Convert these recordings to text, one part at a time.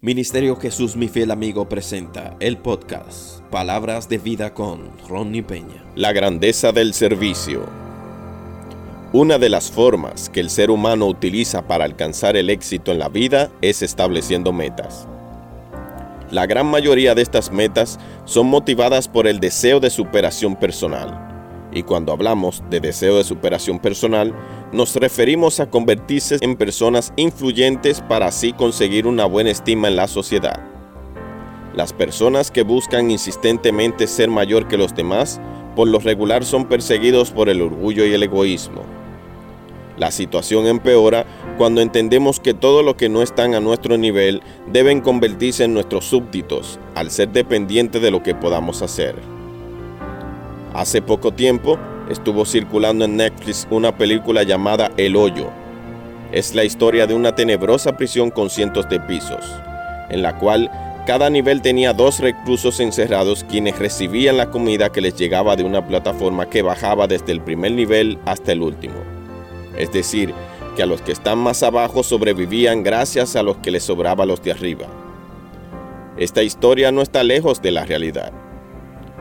Ministerio Jesús mi fiel amigo presenta el podcast Palabras de vida con Ronnie Peña. La grandeza del servicio. Una de las formas que el ser humano utiliza para alcanzar el éxito en la vida es estableciendo metas. La gran mayoría de estas metas son motivadas por el deseo de superación personal. Y cuando hablamos de deseo de superación personal, nos referimos a convertirse en personas influyentes para así conseguir una buena estima en la sociedad. Las personas que buscan insistentemente ser mayor que los demás, por lo regular son perseguidos por el orgullo y el egoísmo. La situación empeora cuando entendemos que todo lo que no están a nuestro nivel deben convertirse en nuestros súbditos, al ser dependientes de lo que podamos hacer. Hace poco tiempo, estuvo circulando en Netflix una película llamada El Hoyo. Es la historia de una tenebrosa prisión con cientos de pisos, en la cual cada nivel tenía dos reclusos encerrados quienes recibían la comida que les llegaba de una plataforma que bajaba desde el primer nivel hasta el último. Es decir, que a los que están más abajo sobrevivían gracias a los que les sobraba los de arriba. Esta historia no está lejos de la realidad.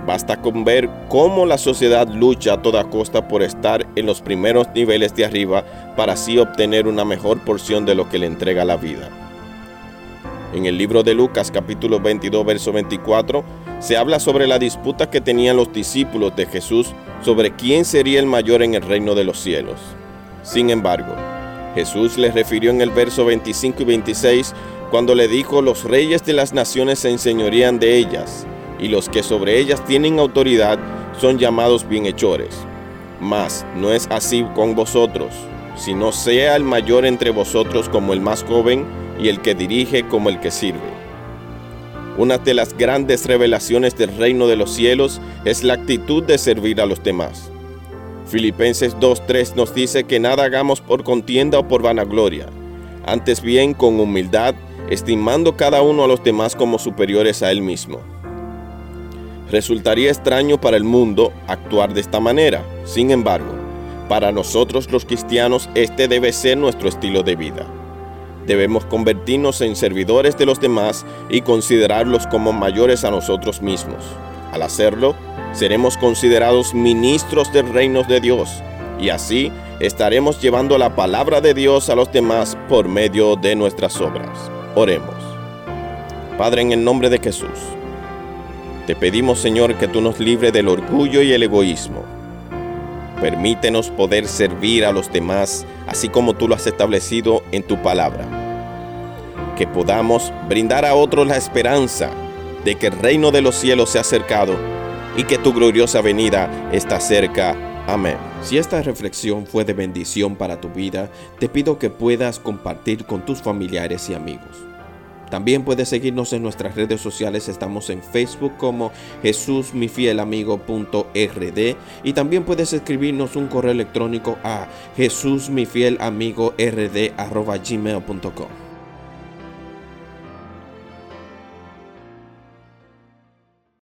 Basta con ver cómo la sociedad lucha a toda costa por estar en los primeros niveles de arriba para así obtener una mejor porción de lo que le entrega la vida. En el libro de Lucas capítulo 22 verso 24 se habla sobre la disputa que tenían los discípulos de Jesús sobre quién sería el mayor en el reino de los cielos. Sin embargo, Jesús les refirió en el verso 25 y 26 cuando le dijo los reyes de las naciones se enseñorían de ellas y los que sobre ellas tienen autoridad son llamados bienhechores. Mas no es así con vosotros, sino sea el mayor entre vosotros como el más joven y el que dirige como el que sirve. Una de las grandes revelaciones del reino de los cielos es la actitud de servir a los demás. Filipenses 2.3 nos dice que nada hagamos por contienda o por vanagloria, antes bien con humildad, estimando cada uno a los demás como superiores a él mismo. Resultaría extraño para el mundo actuar de esta manera. Sin embargo, para nosotros los cristianos este debe ser nuestro estilo de vida. Debemos convertirnos en servidores de los demás y considerarlos como mayores a nosotros mismos. Al hacerlo, seremos considerados ministros del reino de Dios y así estaremos llevando la palabra de Dios a los demás por medio de nuestras obras. Oremos. Padre, en el nombre de Jesús. Te pedimos, Señor, que tú nos libres del orgullo y el egoísmo. Permítenos poder servir a los demás así como tú lo has establecido en tu palabra. Que podamos brindar a otros la esperanza de que el reino de los cielos se ha acercado y que tu gloriosa venida está cerca. Amén. Si esta reflexión fue de bendición para tu vida, te pido que puedas compartir con tus familiares y amigos. También puedes seguirnos en nuestras redes sociales, estamos en Facebook como Jesús mi fiel amigo.rd y también puedes escribirnos un correo electrónico a Jesús mi fiel amigo rd.